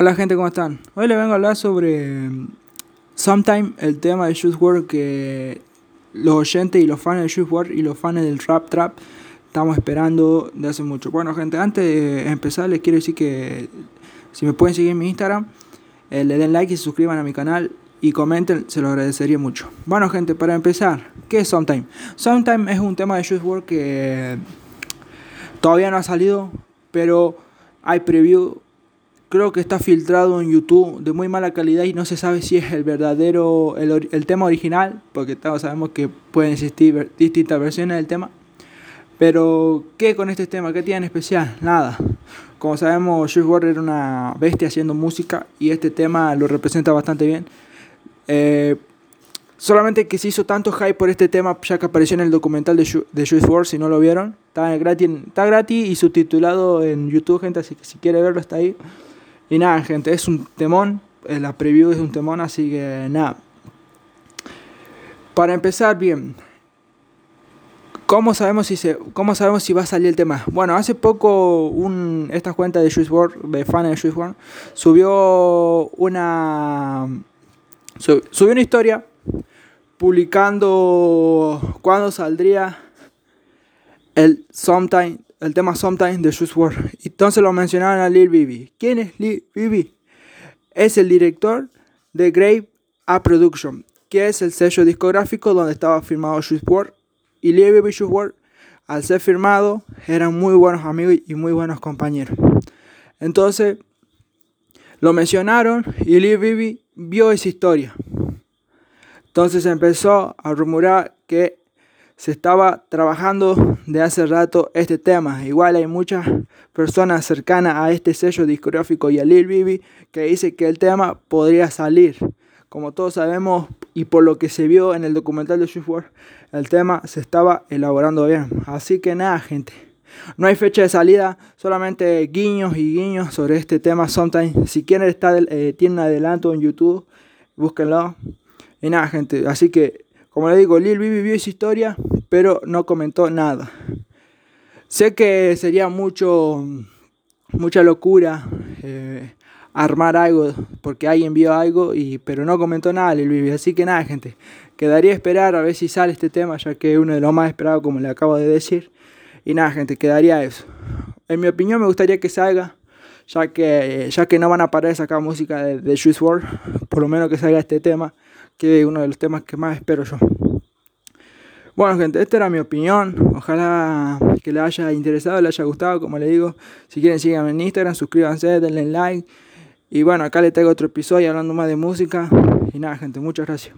Hola gente, ¿cómo están? Hoy les vengo a hablar sobre Sometime, el tema de Juice WRLD que los oyentes y los fans de Juice WRLD y los fans del Rap Trap estamos esperando de hace mucho. Bueno gente, antes de empezar les quiero decir que si me pueden seguir en mi Instagram, eh, le den like y se suscriban a mi canal y comenten, se lo agradecería mucho. Bueno gente, para empezar, ¿qué es Sometime? Sometime es un tema de Juice WRLD que todavía no ha salido, pero hay preview creo que está filtrado en YouTube de muy mala calidad y no se sabe si es el verdadero, el, tema original, porque todos sabemos que pueden existir distintas versiones del tema. Pero, ¿qué con este tema? ¿Qué tiene especial? Nada. Como sabemos, Juice WRLD era una bestia haciendo música y este tema lo representa bastante bien. Eh, solamente que se hizo tanto hype por este tema, ya que apareció en el documental de, de Juice si no lo vieron. Está gratis, está gratis y subtitulado en YouTube, gente, así que si quiere verlo está ahí. Y nada, gente, es un temón. Eh, la preview es un temón, así que nada. Para empezar bien, ¿Cómo sabemos si cómo sabemos si va a salir el tema? Bueno, hace poco un, esta cuenta de Juice WRLD, de fan de Juice WRLD, subió una subió una historia publicando cuándo saldría el Sometime el tema Sometimes de Juice WRLD. Entonces lo mencionaron a Lil Bibi. ¿Quién es Lil Bibi? Es el director de Grave A Production, que es el sello discográfico donde estaba firmado Juice WRLD. Y Lil Bibi y Juice WRLD, al ser firmado, eran muy buenos amigos y muy buenos compañeros. Entonces lo mencionaron y Lil Bibi vio esa historia. Entonces empezó a rumorar que se estaba trabajando de hace rato este tema. Igual hay muchas personas cercanas a este sello discográfico y a Lil Bibi que dice que el tema podría salir. Como todos sabemos y por lo que se vio en el documental de Juice el tema se estaba elaborando bien. Así que nada, gente. No hay fecha de salida, solamente guiños y guiños sobre este tema Sometimes. Si quieren estar, eh, adelanto en YouTube, búsquenlo. Y nada, gente. Así que como le digo, Lil Bibi vio esa historia, pero no comentó nada. Sé que sería mucho, mucha locura eh, armar algo porque alguien vio algo, y, pero no comentó nada Bibi. Así que nada, gente. Quedaría esperar a ver si sale este tema, ya que es uno de los más esperados, como le acabo de decir. Y nada, gente, quedaría eso. En mi opinión, me gustaría que salga, ya que, ya que no van a parar de sacar música de, de Juice por lo menos que salga este tema que es uno de los temas que más espero yo. Bueno, gente, esta era mi opinión. Ojalá que les haya interesado, les haya gustado. Como les digo, si quieren, síganme en Instagram, suscríbanse, denle like. Y bueno, acá les traigo otro episodio hablando más de música. Y nada, gente, muchas gracias.